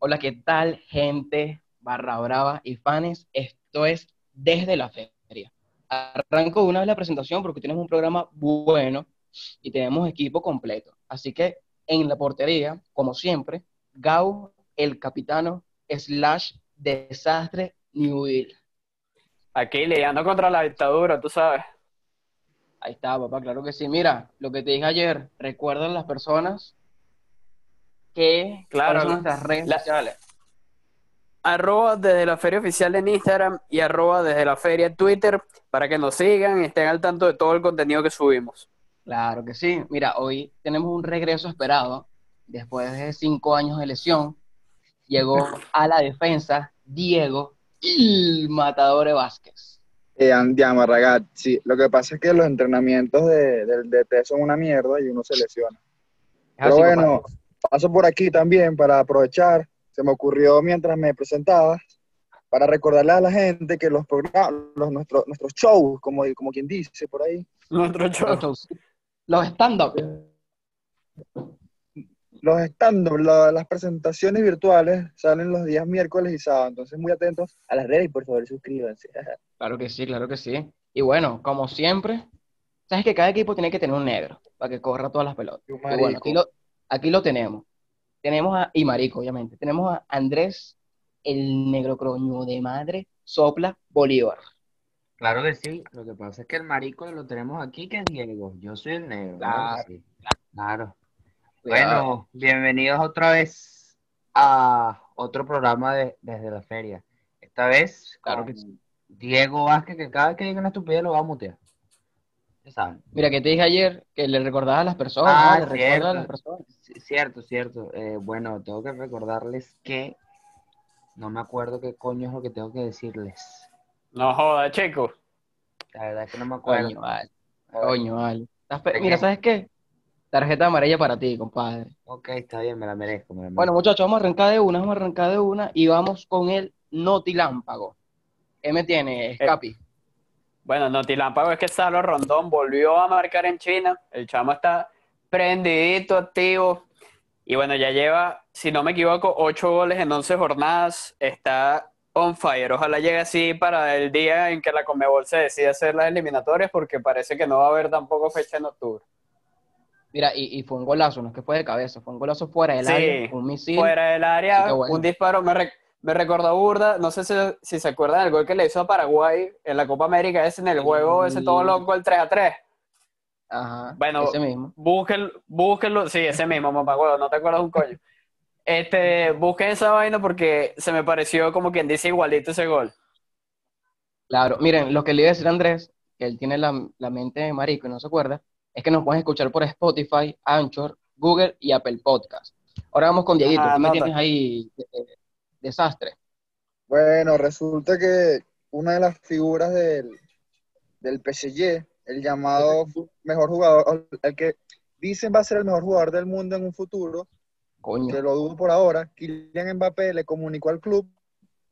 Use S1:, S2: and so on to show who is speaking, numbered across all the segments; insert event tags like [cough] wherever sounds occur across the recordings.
S1: Hola, ¿qué tal, gente barra brava y fans? Esto es Desde la Feria. Arranco una vez la presentación porque tenemos un programa bueno y tenemos equipo completo. Así que en la portería, como siempre, Gau, el capitano, slash desastre Newville.
S2: Aquí lidiando contra la dictadura, tú sabes.
S1: Ahí está, papá, claro que sí. Mira, lo que te dije ayer, recuerdan las personas que
S2: Claro,
S1: son nuestras redes
S2: la-
S1: sociales.
S2: Arroba desde la feria oficial en Instagram y arroba desde la feria en Twitter para que nos sigan y estén al tanto de todo el contenido que subimos.
S1: Claro que sí. Mira, hoy tenemos un regreso esperado. Después de cinco años de lesión, llegó a la defensa Diego el Matador Vázquez.
S3: Eh, andiamo, ragazzi. Lo que pasa es que los entrenamientos de- del DT son una mierda y uno se lesiona.
S1: Es
S3: Pero
S1: así,
S3: bueno,
S1: compadre.
S3: paso por aquí también para aprovechar. Se me ocurrió mientras me presentaba para recordarle a la gente que los programas, los, nuestros, nuestros shows, como, como quien dice por ahí,
S2: Nuestro show.
S1: los, shows- los stand-up.
S3: Los stand las presentaciones virtuales salen los días miércoles y sábado. Entonces, muy atentos a las redes y por favor suscríbanse. [laughs]
S1: Claro que sí, claro que sí. Y bueno, como siempre, sabes que cada equipo tiene que tener un negro para que corra todas las pelotas.
S3: Y
S1: bueno, aquí lo, aquí lo tenemos. Tenemos a, y marico, obviamente. Tenemos a Andrés, el negro croño de madre, sopla Bolívar.
S4: Claro que sí, lo que pasa es que el marico lo tenemos aquí, que es Diego. Yo soy el negro.
S1: Claro,
S4: sí. Claro. Bueno, bienvenidos otra vez a otro programa de Desde la Feria. Esta vez
S1: Claro
S4: con
S1: que sí.
S4: Diego Vázquez, que cada vez que diga una estupidez lo va a mutear. Ya saben.
S1: Mira, que te dije ayer que le recordaba a las personas,
S4: Ah,
S1: le recuerda a
S4: cierto.
S1: las personas.
S4: Cierto, cierto. Eh, bueno, tengo que recordarles que no me acuerdo qué coño es lo que tengo que decirles.
S2: No joda, chico.
S4: La verdad es que no me acuerdo.
S1: Coño, vale. Coño, vale. Estás pe-
S4: ¿De
S1: Mira? ¿sabes qué? Tarjeta amarilla para ti, compadre.
S4: Ok, está bien, me la merezco. me la
S1: Bueno, muchachos, vamos a arrancar de una, vamos a arrancar de una y vamos con el notilámpago. ¿Qué me tiene, Escapi?
S2: Bueno, Notilámpago es que Salo Rondón volvió a marcar en China. El chamo está prendidito, activo. Y bueno, ya lleva, si no me equivoco, ocho goles en 11 jornadas. Está on fire. Ojalá llegue así para el día en que la Conmebol se decida hacer las eliminatorias, porque parece que no va a haber tampoco fecha en octubre.
S1: Mira, y, y fue un golazo, no es que fue de cabeza, fue un golazo fuera del
S2: Sí,
S1: área, un misil.
S2: Fuera del área,
S1: bueno.
S2: un disparo. Me, re- me recordó burda, no sé si, si se acuerdan del gol que le hizo a Paraguay en la Copa América, ese en el juego, ese todo loco, el 3 a 3.
S1: Ajá,
S2: Bueno,
S1: ese mismo.
S2: Búsquenlo, sí, ese mismo, mamá, huevo, no te acuerdas un coño. Este, busquen esa vaina porque se me pareció como quien dice igualito ese gol.
S1: Claro, miren, lo que le iba a decir a Andrés, que él tiene la, la mente de marico y no se acuerda, es que nos pueden escuchar por Spotify, Anchor, Google y Apple Podcast. Ahora vamos con Dieguito,
S2: Ajá,
S1: ¿qué me tienes ahí? de- desastre.
S3: Bueno, resulta que una de las figuras del, del PSG, el llamado mejor jugador, el que dicen va a ser el mejor jugador del mundo en un futuro,
S1: Coño.
S3: que lo dudo por ahora, Kylian Mbappé le comunicó al club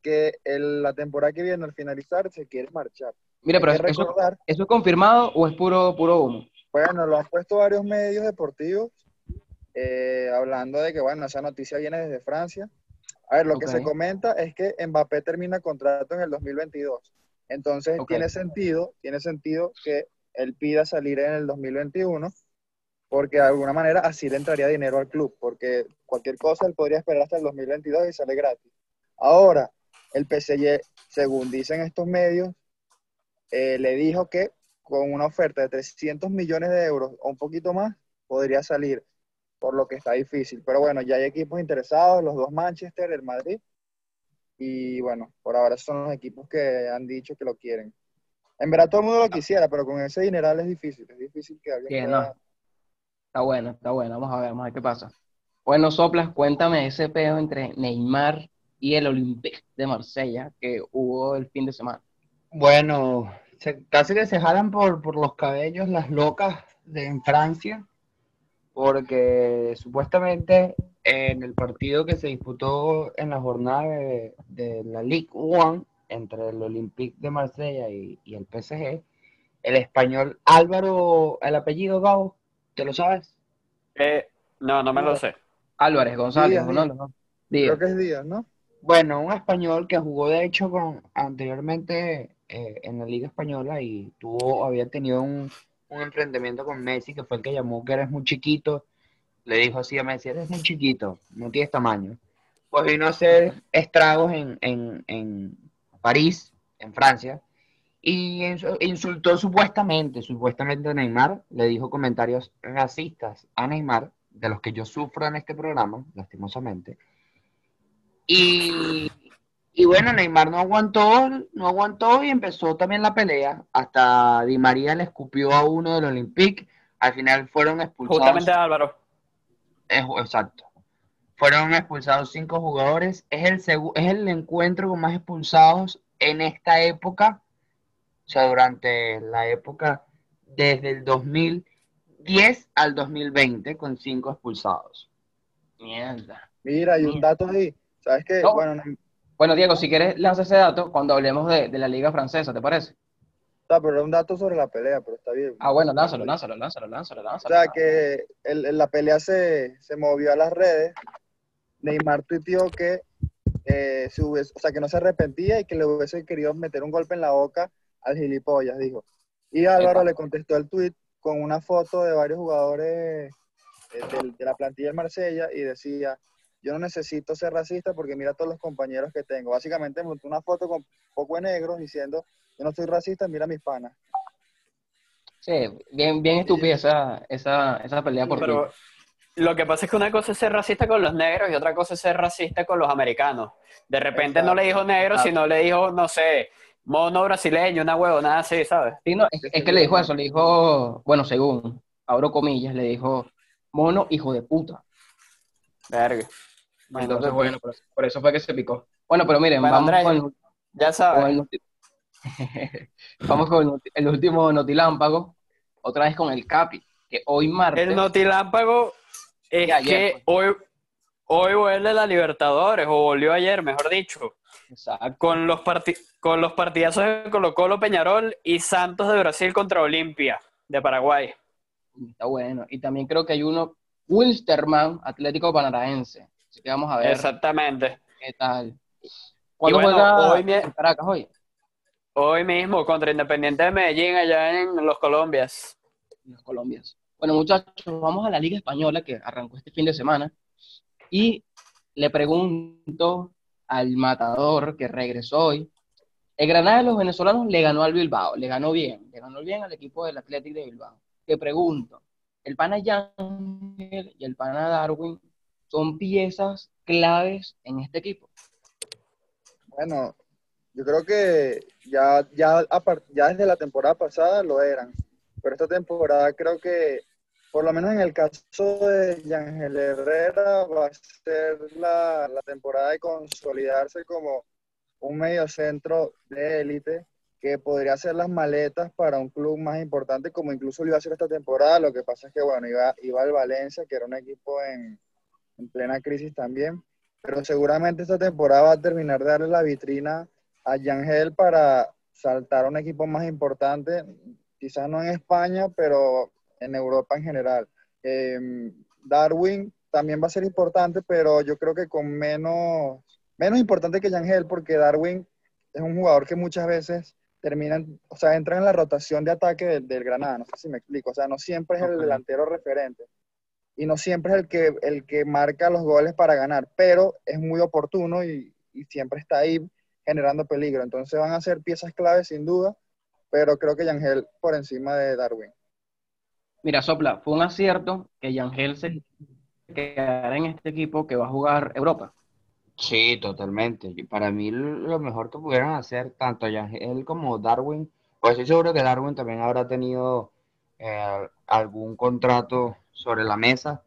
S3: que el- la temporada que viene, al finalizar, se quiere marchar.
S1: Mira,
S3: Hay
S1: pero eso,
S3: recordar,
S1: ¿eso es confirmado o es puro, puro humo?
S3: Bueno, lo han puesto varios medios deportivos, eh, hablando de que, bueno, esa noticia viene desde Francia. A ver, lo que
S1: Ok.
S3: se comenta es que Mbappé termina contrato en el 2022. Entonces,
S1: Ok.
S3: tiene sentido, tiene sentido que él pida salir en el 2021, porque de alguna manera así le entraría dinero al club, porque cualquier cosa él podría esperar hasta el 2022 y sale gratis. Ahora, el PSG, según dicen estos medios, eh, le dijo que con una oferta de 300 millones de euros o un poquito más, podría salir, por lo que está difícil. Pero bueno, ya hay equipos interesados, los dos Manchester, el Madrid, y bueno, por ahora son los equipos que han dicho que lo quieren. En verdad todo el mundo lo quisiera, pero con ese dineral es difícil, es difícil que alguien pueda-
S1: no. Está bueno, está bueno. Vamos a ver, vamos a ver qué pasa. Bueno, Soplas, cuéntame ese peo entre Neymar y el Olympique de Marsella que hubo el fin de semana.
S4: Bueno, se- casi que se jalan por, por los cabellos las locas de en Francia, porque supuestamente en el partido que se disputó en la jornada de, de la League One entre el Olympique de Marsella y, y el PSG, el español Álvaro, el apellido Gao, ¿te lo sabes?
S2: Eh, no, no me lo sé.
S1: Álvarez González,
S3: Díaz,
S1: ¿no?
S3: Díaz.
S1: No, no. Díaz.
S3: Creo que es Díaz, ¿no?
S4: Bueno, un español que jugó de hecho con anteriormente eh, en la Liga Española y tuvo, había tenido un, un enfrentamiento con Messi, que fue el que llamó que eres muy chiquito. Le dijo así a Messi, eres muy chiquito, no tienes tamaño. Pues vino a hacer estragos en, en, en París, en Francia, y insu- insultó supuestamente, supuestamente a Neymar, le dijo comentarios racistas a Neymar, de los que yo sufro en este programa, lastimosamente. Y, y bueno, Neymar no aguantó, no aguantó y empezó también la pelea. Hasta Di María le escupió a uno del Olympique. Al final fueron expulsados.
S2: Justamente Álvaro.
S4: Es- exacto. Fueron expulsados cinco jugadores. Es el, es el encuentro con más expulsados en esta época. O sea, durante la época desde el 2010 al 2020 con cinco expulsados.
S1: Mierda.
S3: Mira, hay un dato ahí. ¿Sabes qué?
S1: No.
S3: Bueno, no,
S1: Bueno, Diego, si quieres, lanza ese dato cuando hablemos de, de la Liga Francesa, ¿te parece?
S3: está, pero era un dato sobre la pelea, pero está bien.
S1: Ah, bueno, lánzalo, lánzalo, lánzalo, lánzalo,
S3: O
S1: lánzalo.
S3: sea, que el- la pelea se, se movió a las redes. Neymar tuiteó que, eh, se hubiese- o sea, que no se arrepentía y que le hubiese querido meter un golpe en la boca al gilipollas, dijo. Y Álvaro le contestó el tweet con una foto de varios jugadores eh, de, la plantilla del Marsella y decía, yo no necesito ser racista porque mira todos los compañeros que tengo. Básicamente montó una foto con poco de negros diciendo, yo no soy racista, mira mis panas.
S1: Sí, bien, bien estúpida esa, esa, esa pelea por
S2: Pero lo que pasa es que una cosa es ser racista con los negros y otra cosa es ser racista con los americanos. De repente no le dijo negro,
S1: Exacto.
S2: sino le dijo, no sé, mono brasileño, una huevo, nada así, ¿sabes?
S1: Sí, no, es, es que le dijo eso, le dijo, bueno, según, abro comillas, le dijo, mono, hijo de puta.
S2: Verga.
S1: Entonces, bueno, por, por eso fue que se picó. Bueno, pero miren,
S2: Bueno,
S1: vamos con, el-
S2: Ya
S1: con
S2: sabes.
S1: el, ulti- [laughs] vamos con el, el último notilámpago, otra vez con el Capi, que hoy martes,
S2: El notilámpago es
S1: ayer,
S2: que hoy, hoy vuelve la Libertadores, o volvió ayer, mejor dicho,
S1: exacto,
S2: con los, con los partidazos de Colo Colo Peñarol y Santos de Brasil contra Olimpia de Paraguay.
S1: está bueno, y también creo que hay uno, Wilstermann, Atlético Paranaense, así que vamos a ver
S2: Exactamente.
S1: qué tal. ¿Cuándo
S2: bueno,
S1: juega
S2: hoy
S1: Caracas hoy?
S2: Hoy mismo contra Independiente de Medellín allá en los Colombias.
S1: los colombianos. Bueno, muchachos, vamos a la Liga Española que arrancó este fin de semana y le pregunto al matador que regresó hoy. El Granada de los venezolanos le ganó al Bilbao, le ganó bien, le ganó bien al equipo del Athletic de Bilbao. Te pregunto, ¿el pana Yangel y el pana Darwin son piezas claves en este equipo?
S3: Bueno, yo creo que ya, ya, ya desde la temporada pasada lo eran, pero esta temporada creo que, por lo menos en el caso de Yangel Herrera, va a ser la, la temporada de consolidarse como un mediocentro de élite que podría hacer las maletas para un club más importante, como incluso lo iba a hacer esta temporada. Lo que pasa es que, bueno, iba, iba al Valencia, que era un equipo en, en plena crisis también pero seguramente esta temporada va a terminar de darle la vitrina a Yangel para saltar a un equipo más importante, quizás no en España, pero en Europa en general. Eh, Darwin también va a ser importante, pero yo creo que con menos, menos importante que Yangel, porque Darwin es un jugador que muchas veces terminan, o sea, entra en la rotación de ataque del, del Granada, no sé si me explico, o sea, no siempre es el delantero referente y no siempre es el que, el que marca los goles para ganar, pero es muy oportuno y, y siempre está ahí generando peligro. Entonces van a ser piezas claves sin duda, pero creo que Yangel por encima de Darwin.
S1: Mira, Sopla, fue un acierto que Yangel se quedara en este equipo que va a jugar Europa.
S4: Sí, totalmente. Y para mí lo mejor que pudieron hacer tanto Yangel como Darwin, pues estoy seguro que Darwin también habrá tenido eh, algún contrato sobre la mesa,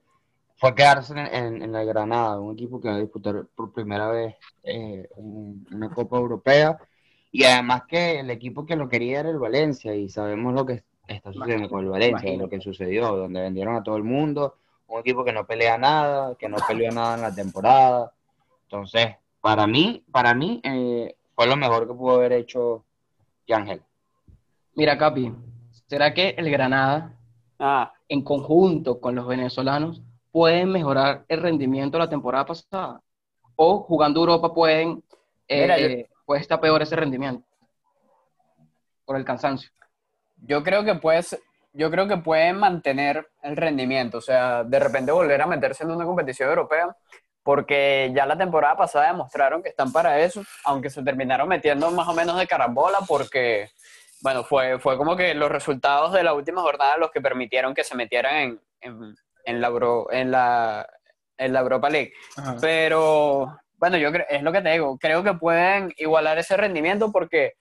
S4: fue quedarse en, en, en el Granada, un equipo que va a disputar por primera vez eh, un- una Copa Europea, y además que el equipo que lo quería era el Valencia, y sabemos lo que está sucediendo con el Valencia,
S1: Imagínate.
S4: lo que sucedió, donde vendieron a todo el mundo, un equipo que no pelea nada, que no peleó nada en la temporada. Entonces, para mí, para mí eh, fue lo mejor que pudo haber hecho Yangel.
S1: Mira, Capi, ¿será que el Granada,
S2: Ah,
S1: en conjunto con los venezolanos, pueden mejorar el rendimiento de la temporada pasada? ¿O jugando Europa pueden, eh,
S2: Mira, yo-
S1: eh, puede estar peor ese rendimiento? Por el cansancio.
S2: yo creo que puedes, yo creo que pueden mantener el rendimiento, o sea, de repente volver a meterse en una competición europea, porque ya la temporada pasada demostraron que están para eso, aunque se terminaron metiendo más o menos de carambola, porque, bueno, fue, fue como que los resultados de la última jornada los que permitieron que se metieran en, en, en la, Euro- en, la, en la Europa League. Pero bueno, yo creo, es lo que te digo, creo que pueden igualar ese rendimiento porque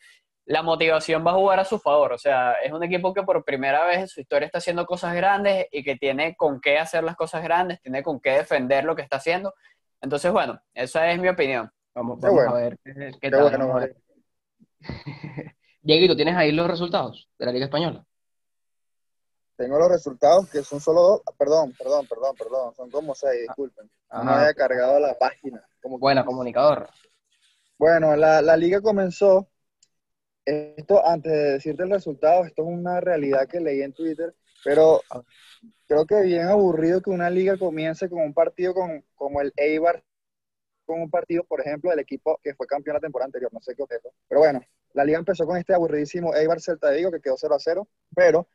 S2: la motivación va a jugar a su favor. O sea, es un equipo que por primera vez en su historia está haciendo cosas grandes y que tiene con qué hacer las cosas grandes, tiene con qué defender lo que está haciendo. Entonces, bueno, esa es mi opinión.
S1: Vamos,
S3: Qué
S1: vamos
S3: bueno.
S1: a ver qué, qué
S3: Qué
S1: tal.
S3: bueno. [laughs]
S1: Dieguito, ¿tienes ahí los resultados de la Liga Española?
S3: Tengo los resultados que son solo dos. Perdón, perdón, perdón, perdón. Son como seis, disculpen. No
S1: Ajá.
S3: había cargado la página. Como
S1: Buena, comunicador.
S3: Bueno, la, la liga comenzó. Esto, antes de decirte el resultado, esto es una realidad que leí en Twitter, pero creo que bien aburrido que una liga comience con un partido con, como el Eibar, con un partido, por ejemplo, del equipo que fue campeón la temporada anterior, no sé qué objeto. Pero bueno, la liga empezó con este aburridísimo Eibar Celta de Vigo que quedó 0 a 0, pero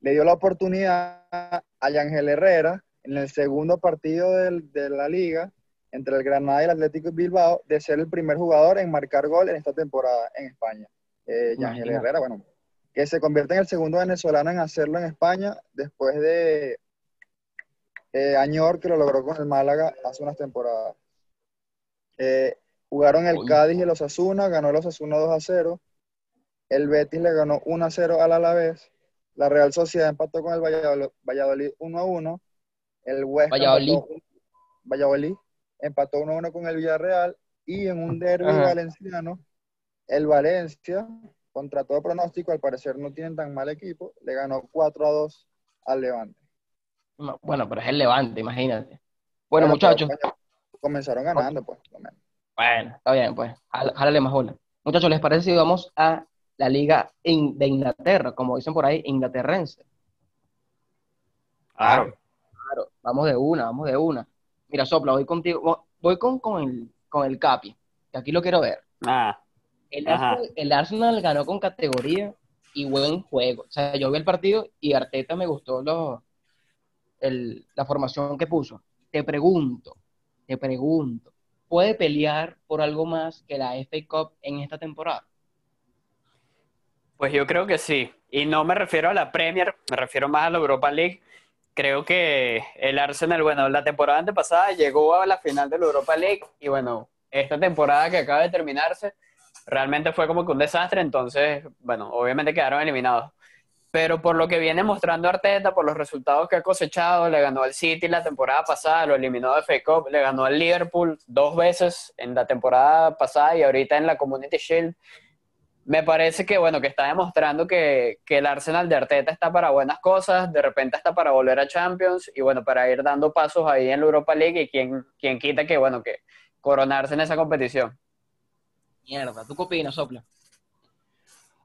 S3: le dio la oportunidad a Yangel Herrera en el segundo partido del- de la liga entre el Granada y el Atlético Bilbao de ser el primer jugador en marcar gol en esta temporada en España. Eh, Yangel
S1: Imagínate.
S3: Herrera, bueno, que se convierte en el segundo venezolano en hacerlo en España después de eh, Añor, que lo logró con el Málaga hace unas temporadas. Eh, jugaron el
S1: Oye.
S3: Cádiz y el Osasuna, ganó el Osasuna 2 a 0. El Betis le ganó 1 a 0 al Alavés. La Real Sociedad empató con el Valladolid, Valladolid 1 a 1. El Huesca
S1: Valladolid.
S3: empató, Valladolid empató 1 a 1 con el Villarreal. Y en un derbi
S1: Ajá.
S3: valenciano, el Valencia, contra todo pronóstico, al parecer no tienen tan mal equipo, le ganó 4 a 2 al Levante.
S1: No, Bueno, pero es el Levante, imagínate. Bueno,
S3: Bueno,
S1: muchachos,
S3: comenzaron ganando, pues. por lo menos.
S1: bueno, está bien, pues, jál- jálale más bola. Muchachos, ¿les parece si vamos a la Liga in- de Inglaterra, como dicen por ahí, inglaterrense?
S2: Claro.
S1: Claro, vamos de una, vamos de una. Mira, Sopla, voy contigo, vo- voy con, con el, con el Capi, que aquí lo quiero ver.
S2: Ah,
S1: El. Arsenal, el Arsenal ganó con categoría y buen juego. O sea, yo vi el partido y Arteta me gustó lo, el- la formación que puso. Te pregunto, te pregunto, ¿puede pelear por algo más que la FA Cup en esta temporada?
S2: Pues yo creo que sí. Y no me refiero a la Premier, me refiero más a la Europa League. Creo que el Arsenal, bueno, la temporada antepasada llegó a la final de la Europa League y bueno, esta temporada que acaba de terminarse realmente fue como que un desastre, entonces, bueno, obviamente quedaron eliminados. Pero por lo que viene mostrando Arteta, por los resultados que ha cosechado, le ganó al City la temporada pasada, lo eliminó de FA Cup, le ganó al Liverpool dos veces en la temporada pasada y ahorita en la Community Shield. Me parece que, bueno, que está demostrando que, que el Arsenal de Arteta está para buenas cosas, de repente está para volver a Champions y, bueno, para ir dando pasos ahí en la Europa League y quien, quien quita que, bueno, que coronarse en esa competición.
S1: Mierda, ¿tú qué opinas, Sopla?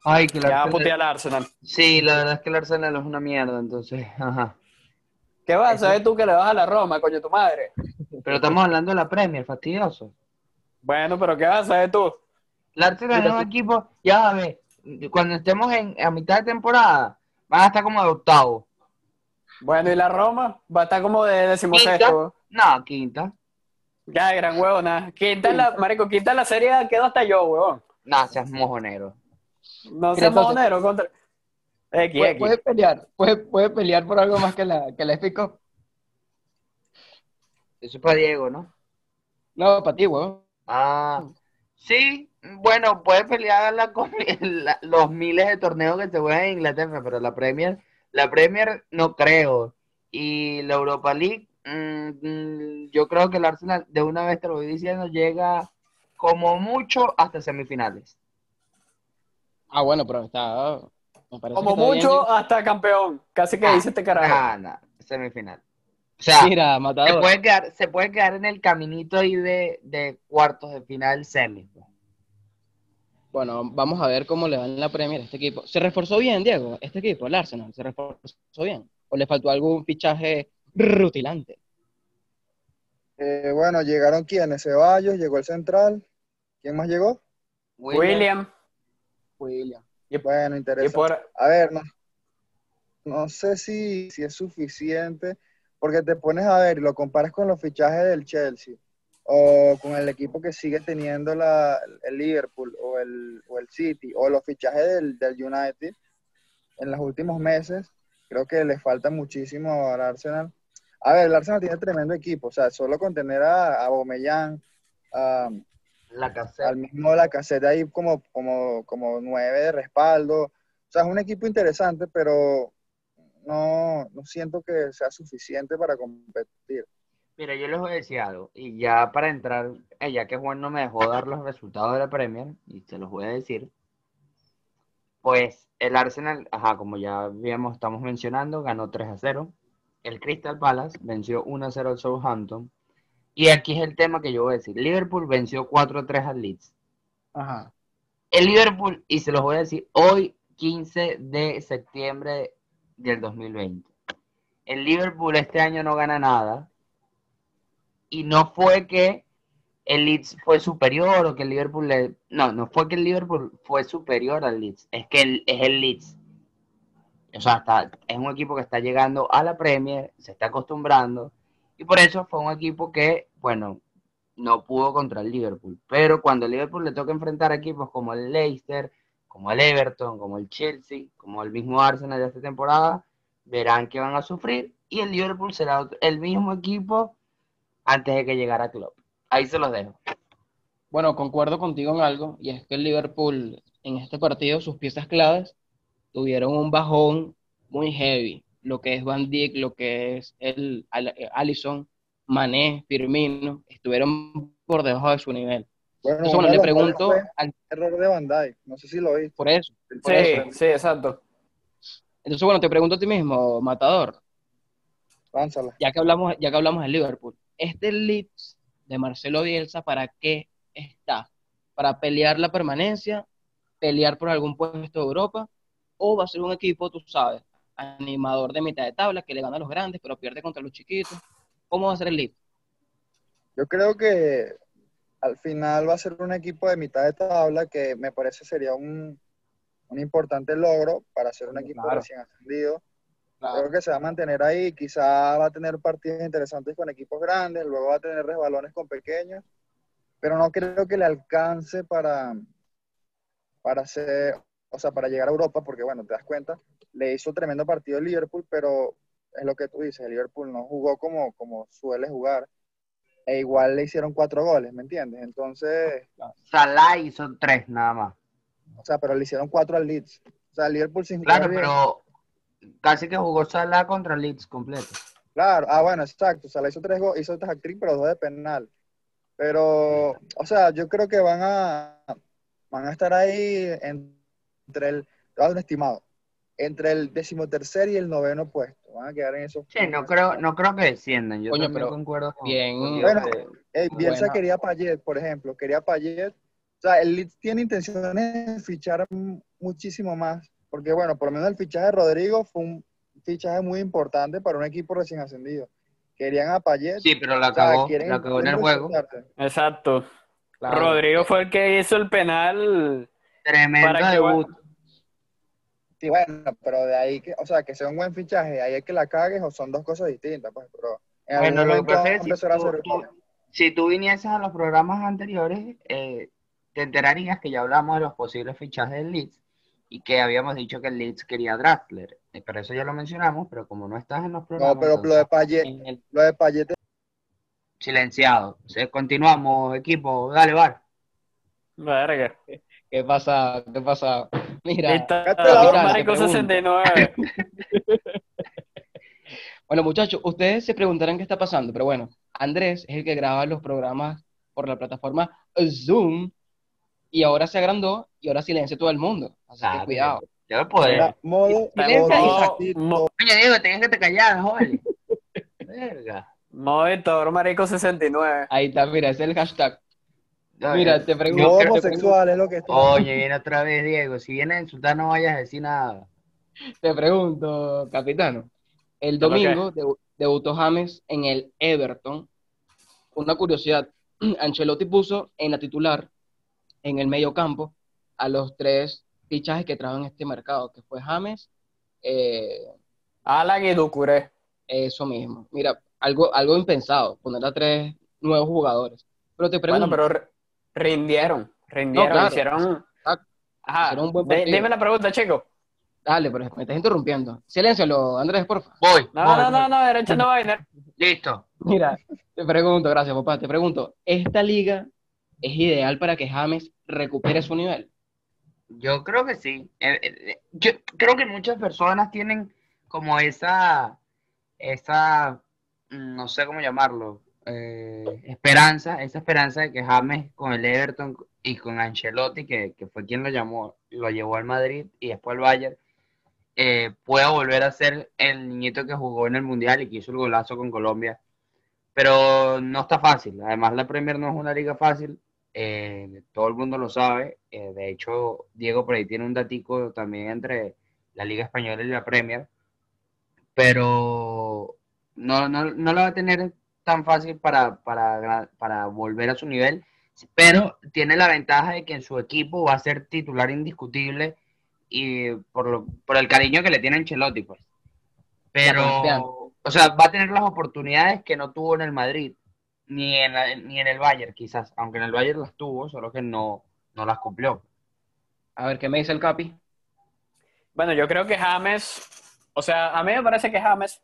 S4: Ay, que el
S2: Ya va a
S4: Arsenal-
S2: putear al Arsenal.
S4: Sí, la verdad es que el Arsenal es una mierda, entonces, ajá.
S2: ¿Qué vas a saber tú que le vas a la Roma, coño, tu madre?
S4: Pero estamos hablando de la Premier, fastidioso.
S2: Bueno, pero ¿qué vas a saber tú?
S4: El Arsenal es un equipo, ya a ver, cuando estemos en, a mitad de temporada, van a estar como de octavo.
S2: Bueno, ¿y la Roma? Va a estar como de decimosexto.
S4: No, quinta.
S2: Ya, gran huevona. Quinta en la, marico, quinta en la serie quedo hasta yo, huevón.
S4: No, seas mojonero.
S2: No seas
S1: entonces-
S2: mojonero contra... X,
S1: ¿Puede,
S2: X.
S1: puede pelear, puede, puede pelear por algo más que la, que la?
S4: Eso es para Diego, ¿no?
S1: No, para ti, weón.
S4: Ah, sí, bueno, puede pelear la, com- [laughs] la- los miles de torneos que se juegan en Inglaterra, pero la Premier, la Premier no creo. Y la Europa League, mm, mm, yo creo que el Arsenal, de una vez te lo voy diciendo, llega como mucho hasta semifinales.
S1: Ah, bueno, pero está. me parece
S2: Como
S1: que está bien,
S2: mucho hasta campeón. Casi que
S4: Ah,
S2: dice este carajo.
S4: Ah, no, semifinal. O sea,
S1: Mira,
S4: se puede quedar, se puede quedar en el caminito ahí de, de cuartos de final semi. pues.
S1: Bueno, vamos a ver cómo le va en la Premier a este equipo. ¿Se reforzó bien, Diego? Este equipo, el Arsenal, ¿se reforzó bien? ¿O le faltó algún fichaje rutilante?
S3: Eh, bueno, llegaron quienes, Ceballos, llegó el central. ¿Quién más llegó?
S2: William.
S1: William.
S3: Bueno,
S2: Y
S3: interesante.
S2: por,
S3: A ver, no, no sé si, si es suficiente, porque te pones a ver y lo comparas con los fichajes del Chelsea o con el equipo que sigue teniendo la, el Liverpool o el, o el City o los fichajes del, del United en los últimos meses, creo que le falta muchísimo al Arsenal. A ver, el Arsenal tiene tremendo equipo, o sea, solo con tener a, a Aubameyang, a,
S4: La caseta.
S3: al mismo la caseta ahí como, como, como nueve de respaldo. O sea, es un equipo interesante, pero no, no siento que sea suficiente para competir.
S4: Mira, yo les voy a decir algo, y ya para entrar, eh, ya que Juan no me dejó dar los resultados de la Premier, y se los voy a decir, pues el Arsenal, ajá, como ya habíamos, estamos mencionando, ganó 3 a 0, el Crystal Palace venció 1 a 0 al Southampton, y aquí es el tema que yo voy a decir, Liverpool venció 4 a 3 al Leeds.
S1: Ajá.
S4: El Liverpool, y se los voy a decir, hoy 15 de septiembre del 2020. El Liverpool este año no gana nada. Y no fue que el Leeds fue superior o que el Liverpool le... No, no fue que el Liverpool fue superior al Leeds. Es que el- es el Leeds. O sea, está, es un equipo que está llegando a la Premier, se está acostumbrando. Y por eso fue un equipo que, bueno, no pudo contra el Liverpool. Pero cuando el Liverpool le toca enfrentar equipos como el Leicester, como el Everton, como el Chelsea, como el mismo Arsenal de esta temporada, verán que van a sufrir y el Liverpool será el mismo equipo antes de que llegara Klopp. Ahí se los dejo.
S1: Bueno, concuerdo contigo en algo, y es que el Liverpool en este partido, sus piezas claves, tuvieron un bajón muy heavy. Lo que es Van Dijk, lo que es el Al- eh, Mané, Firmino, estuvieron por debajo de su nivel.
S3: Bueno,
S1: Entonces,
S3: uno
S1: bueno, le pregunto,
S3: fue
S1: al-
S3: error de Van Dijk. No sé si lo viste.
S1: por eso, por
S2: sí,
S1: eso.
S2: sí, exacto.
S1: Entonces, bueno, te pregunto a ti mismo, Matador,
S3: Lánzala.
S1: ya que hablamos, ya que hablamos de Liverpool, ¿este Leeds de Marcelo Bielsa para qué está? ¿Para pelear la permanencia? ¿Pelear por algún puesto de Europa? ¿O va a ser un equipo, tú sabes, animador de mitad de tabla que le gana a los grandes pero pierde contra los chiquitos? ¿Cómo va a ser el Leeds?
S3: Yo creo que al final va a ser un equipo de mitad de tabla que me parece sería un, un importante logro para ser un equipo
S1: Claro.
S3: recién ascendido. Creo que se va a mantener ahí, quizá va a tener partidos interesantes con equipos grandes, luego va a tener resbalones con pequeños, pero no creo que le alcance para, para hacer, o sea, para llegar a Europa, porque bueno, te das cuenta, le hizo tremendo partido el Liverpool, pero es lo que tú dices, el Liverpool no jugó como, como suele jugar, e igual le hicieron cuatro goles, ¿me entiendes? Entonces,
S4: Salah hizo tres nada más.
S3: o sea, pero le hicieron cuatro al Leeds. O sea, el Liverpool sin
S4: Claro, pero casi que jugó Salah contra el Leeds completo.
S3: Claro, ah, bueno, exacto. Le hizo tres goles, hizo tres actriz, pero dos de penal. Pero, o sea, yo creo que van a, van a estar ahí entre el, te un estimado, entre el decimotercer y el noveno puesto. Van a quedar en esos.
S4: Sí, no creo, no creo que desciendan. Yo también
S1: pero
S4: concuerdo con,
S1: bien,
S4: con
S3: Bueno,
S4: Diego que-
S3: Ey, Bielsa
S1: Buena.
S3: quería Payet, por ejemplo, quería Payet. O sea, el Leeds tiene intenciones de fichar muchísimo más, porque bueno, por lo menos el fichaje de Rodrigo fue un fichaje muy importante para un equipo recién ascendido. Querían a Payet.
S4: Sí, pero la
S3: o sea,
S4: cagó,
S3: quieren-
S4: la cagó en el juego.
S2: Exacto.
S1: Claro.
S2: Rodrigo fue el que hizo el penal.
S4: Tremendo
S2: Para que
S4: debut.
S3: Sí, bueno, pero de ahí que, o sea, que sea un buen fichaje, ahí es que la cagues o son dos cosas distintas, pues, pero en algún
S4: Bueno, lo que pasa es que si
S3: empezar a
S4: tú-
S3: hacer
S4: tú- Si tú vinieses a los programas anteriores, eh, te enterarías que ya hablamos de los posibles fichajes del Leeds y que habíamos dicho que el Leeds quería Draxler. Eh, Pero eso ya lo mencionamos, pero como no estás en los programas,
S3: No, pero lo de Payet,
S1: el-
S3: lo de Payet
S4: silenciado. Continuamos, equipo, dale, Bar.
S2: Verga.
S1: ¿Qué pasa? ¿Qué pasa? Mira,
S3: la boca,
S2: Marico
S1: te pregunto.
S2: 69.
S1: Bueno, muchachos, ustedes se preguntarán qué está pasando, pero bueno, Andrés es el que graba los programas por la plataforma Zoom y ahora se agrandó y ahora silencia todo el mundo. Así que
S4: Claro,
S1: cuidado.
S4: Yo poder.
S3: era modo,
S1: Silencio
S3: modo
S4: Oye, Diego, tienes que te callar, joder. [laughs] Verga.
S2: Monitor Marico 69.
S1: Ahí está, mira, ese es el hashtag. Mira, te pregunto.
S3: homosexual es lo que está.
S4: Oye, viene otra vez Diego. Si vienes a insultar, no vayas a decir nada.
S1: Te pregunto, capitano. El domingo debu- debutó James en el Everton. Una curiosidad, [clears throat] Ancelotti puso en la titular, en el medio campo, a los tres fichajes que trajo en este mercado, que fue James, eh,
S2: Alan y Ducuré.
S1: eso mismo. Mira, algo, algo impensado, poner a tres nuevos jugadores. Pero te pregunto,
S2: Bueno, pero ri- rindieron, rindieron,
S1: claro.
S2: hicieron...
S1: Ah,
S2: Ajá,
S1: hicieron un buen
S2: dime la pregunta, chico.
S1: dale, pero me estás interrumpiendo. Siléncialo, Andrés, porfa.
S4: Voy.
S2: No,
S4: voy,
S2: no, no,
S4: voy.
S2: no, derecha no va a venir.
S4: Listo.
S1: Mira, te pregunto, gracias papá, te pregunto, ¿esta liga es ideal para que James recupere su nivel?
S4: Yo creo que sí. Eh, eh, Yo creo que muchas personas tienen como esa, esa, mm, no sé cómo llamarlo, eh, esperanza, esa esperanza de que James con el Everton y con Ancelotti, que, que fue quien lo llamó, lo llevó al Madrid y después al Bayern, eh, pueda volver a ser el niñito que jugó en el Mundial y que hizo el golazo con Colombia. Pero no está fácil. Además, la Premier no es una liga fácil. eh, todo el mundo lo sabe. eh, de hecho, Diego por ahí tiene un datico también entre la Liga Española y la Premier. Pero no, no, no lo va a tener tan fácil para, para, para volver a su nivel. Pero tiene la ventaja de que en su equipo va a ser titular indiscutible y por, lo, por el cariño que le tiene Ancelotti, pues. Pero, o sea, va a tener las oportunidades que no tuvo en el Madrid, ni en, la- ni en el Bayern, quizás, aunque en el Bayern las tuvo, solo que no, no las cumplió.
S1: A ver, ¿qué me dice el Capi?
S2: Bueno, yo creo que James, o sea, a mí me parece que James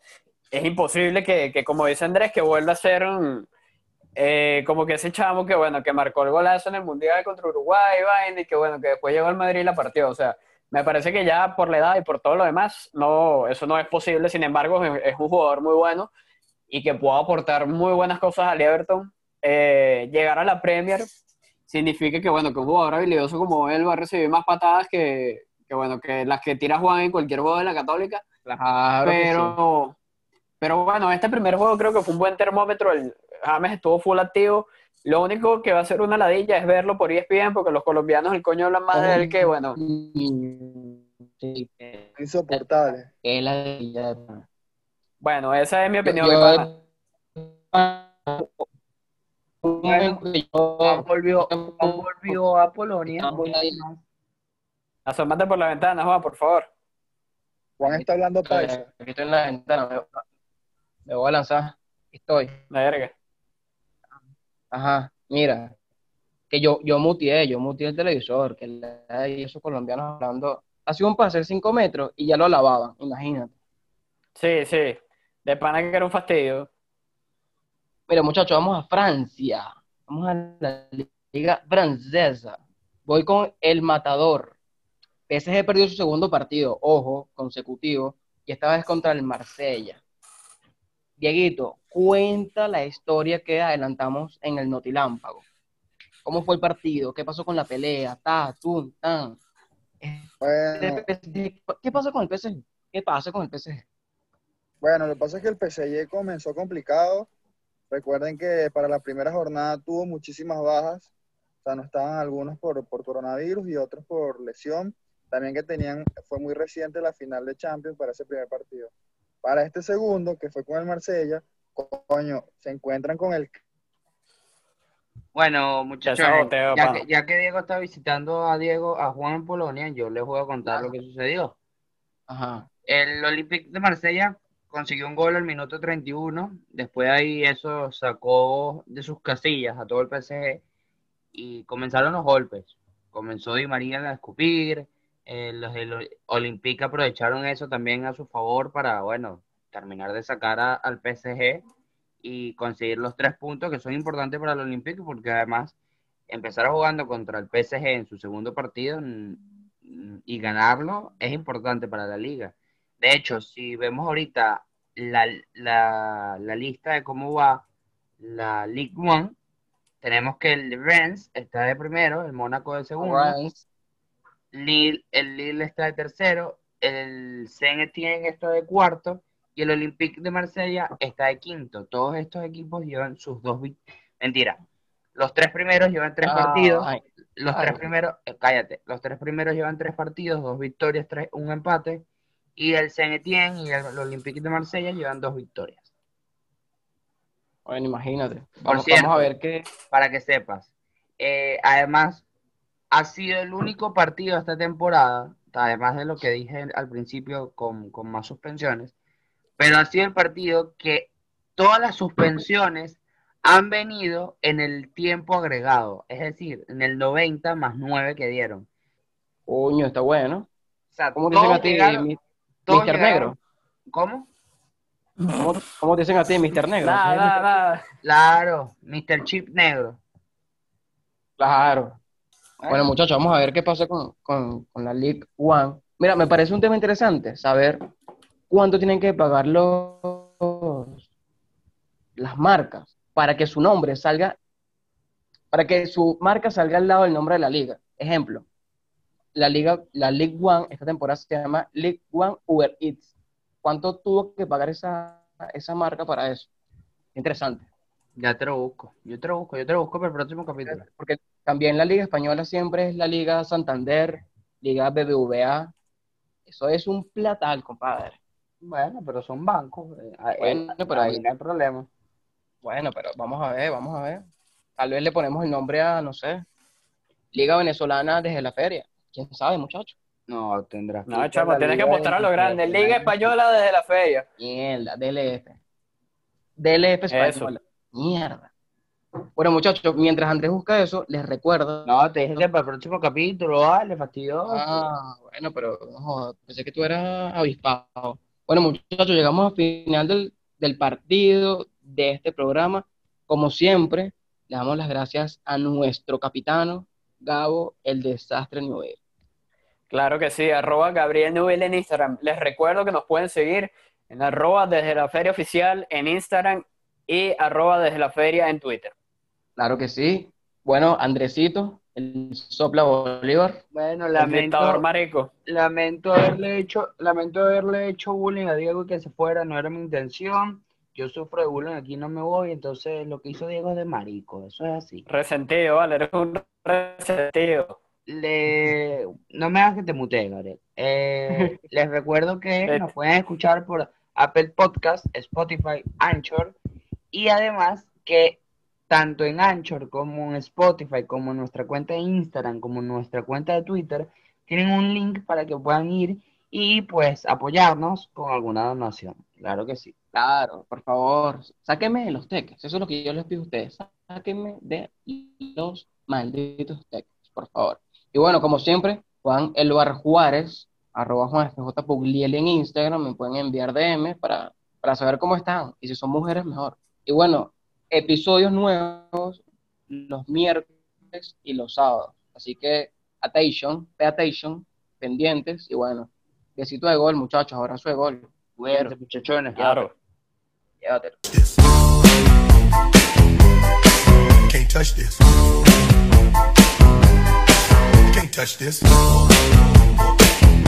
S2: es imposible que, que como dice Andrés, que vuelva a ser un, eh, como que ese chamo que, bueno, que marcó el golazo en el Mundial contra Uruguay, vaina, y que, bueno, que después llegó al Madrid y la partió. O sea, me parece que ya por la edad y por todo lo demás, no, eso no es posible. Sin embargo, es, un jugador muy bueno y que puede aportar muy buenas cosas al Everton. Eh, llegar a la Premier significa que, bueno, que un jugador habilidoso como él va a recibir más patadas que, que bueno, que las que tira Juan en cualquier juego de la Católica.
S1: Claro.
S2: Pero, pero bueno, este primer juego creo que fue un buen termómetro. El James estuvo full activo. Lo único que va a ser una ladilla es verlo por ESPN, porque los colombianos, el coño hablan más de él que, bueno,
S1: Sí,
S3: Insoportable.
S1: es la de-
S2: bueno, esa es mi opinión.
S1: Yo-
S4: volvió, Juan volvió a Polonia.
S2: Asómate por la ventana, Juan, por favor.
S3: Juan está hablando paisa.
S1: Aquí estoy en la ventana, me, voy a lanzar. Estoy.
S2: La verga.
S1: Ajá, mira, que yo, yo muteé, yo muteé el televisor, que la- y esos colombianos hablando, hacía un pase de 5 metros y ya lo lavaban, imagínate.
S2: Sí, sí. De pana que era un fastidio.
S1: Mira, muchachos, vamos a Francia, vamos a la liga francesa. Voy con el matador. PSG perdió su segundo partido, ojo, consecutivo, y esta vez contra el Marsella. Dieguito, cuenta la historia que adelantamos en el Notilámpago. ¿Cómo fue el partido? ¿Qué pasó con la pelea? Ta, tum, tan.
S3: Bueno,
S1: ¿Qué pasa con el PSG? ¿Qué pasa con el PSG?
S3: bueno, lo que pasa es que el PSG comenzó complicado. Recuerden que para la primera jornada tuvo muchísimas bajas. O sea, no estaban algunos por, por coronavirus y otros por lesión. También que tenían, fue muy reciente la final de Champions para ese primer partido. Para este segundo, que fue con el Marsella, coño, se encuentran con el
S4: Bueno, muchachos,
S2: Ya saboteo,
S4: ya que, ya que Diego está visitando a Diego, a Juan en Polonia, yo les voy a contar lo que sucedió.
S1: Ajá.
S4: El Olympique de Marsella consiguió un gol al minuto 31. Después ahí eso sacó de sus casillas a todo el PSG y comenzaron los golpes. Comenzó Di María a escupir. Eh, los del Olympique aprovecharon eso también a su favor para, bueno, terminar de sacar a- al PSG y conseguir los tres puntos que son importantes para el Olympique porque además empezar jugando contra el PSG en su segundo partido y ganarlo es importante para la liga. De hecho, si vemos ahorita la, la, la lista de cómo va la League One, tenemos que el Rennes está de primero, el Mónaco de segundo. Lille, el Lille está de tercero, el Saint Etienne está de cuarto y el Olympique de Marsella está de quinto. Todos estos equipos llevan sus dos victorias. Mentira. Los tres primeros llevan tres partidos.
S1: Ay,
S4: Los
S1: ay.
S4: tres primeros, eh, cállate, los tres primeros llevan tres partidos, dos victorias, tres, un empate. Y el Saint Etienne y el, el Olympique de Marsella llevan dos victorias.
S1: Bueno, imagínate.
S4: Por
S1: Vamos,
S4: cierto.
S1: vamos a ver qué.
S4: Para que sepas. Eh, además, ha sido el único partido esta temporada, además de lo que dije al principio con, con más suspensiones, pero ha sido el partido que todas las suspensiones han venido en el tiempo agregado, es decir, en el 90 más 9 que dieron.
S1: Coño, está bueno.
S4: O sea,
S1: ¿Cómo te dicen a ti,
S4: llegaron-
S1: mi-
S4: llegaron-
S1: Negro?
S4: ¿Cómo?
S1: ¿Cómo, cómo te dicen a ti, Mr. Negro?
S2: Nada,
S1: ¿Sí,
S2: nada,
S1: Mr.
S2: nada.
S4: Claro, Mr. Chip Negro.
S1: Claro. Bueno, muchachos, vamos a ver qué pasa con, con, con la League One. Mira, me parece un tema interesante saber cuánto tienen que pagar los, las marcas para que su nombre salga, para que su marca salga al lado del nombre de la liga. Ejemplo, la liga, la League One, esta temporada se llama League One Uber Eats. ¿Cuánto tuvo que pagar esa, esa marca para eso? Interesante.
S4: Ya te lo busco. Yo te lo busco, yo te lo busco para el próximo capítulo.
S1: Porque también la Liga Española siempre es la Liga Santander, Liga BBVA. Eso es un platal, compadre.
S4: Bueno, pero son bancos. eh, ahí-
S1: Bueno, pero-
S4: ahí no hay problema.
S1: Bueno, pero vamos a ver, vamos a ver. Tal vez le ponemos el nombre a, no sé, Liga Venezolana desde la feria. ¿Quién sabe, muchachos?
S4: No, tendrás
S2: No, chamo, tienes que apostar a lo
S4: 23,
S2: grande. Liga. Española desde la feria.
S1: Mierda, DLF. DLF Española. Mierda. Bueno, muchachos, mientras Andrés busca eso, les recuerdo.
S4: No, te dije que para el próximo capítulo, vale, fastidioso.
S1: Ah, bueno, pero no pensé que tú eras avispado. Bueno, muchachos, llegamos al final del, del partido de este programa. Como siempre, le damos las gracias a nuestro capitano, Gabo, el desastre Era.
S2: Claro que sí, arroba Gabriel Nubel en Instagram. Les recuerdo que nos pueden seguir en arroba desde la feria oficial en Instagram y arroba desde la feria en Twitter.
S1: Claro que sí. Bueno, Andresito, el sopla Bolívar.
S4: Bueno,
S2: El
S4: lamento,
S2: marico.
S4: lamento haberle hecho, lamento haberle hecho bullying a Diego y que se fuera, no era mi intención. Yo sufro de bullying, aquí no me voy, entonces lo que hizo Diego es de marico, eso es así.
S2: Resentido, vale, eres un resentido.
S4: Le... No me hagas que te mutee, Gabriel. Eh, [laughs] les recuerdo que nos pueden escuchar por Apple Podcast, Spotify, Anchor y además que tanto en Anchor como en Spotify, como en nuestra cuenta de Instagram, como en nuestra cuenta de Twitter, tienen un link para que puedan ir y pues apoyarnos con alguna donación. Claro que sí.
S1: Claro, por favor, sáquenme de los teques. Eso es lo que yo les pido a ustedes. Sáquenme de los malditos teques, por favor. Y bueno, como siempre, Juan Elbar Juárez, arroba Juan FJ Pugliel en Instagram, me pueden enviar DM para, para saber cómo están. Y si son mujeres, mejor. Y bueno, episodios nuevos los miércoles y los sábados. Así que, attention, pay attention, pendientes. Y bueno, besito de gol, muchachos, abrazo de gol. Bueno,
S4: muchachones.
S2: Claro.
S1: llévatelo.
S5: Can't touch this. Can't touch this.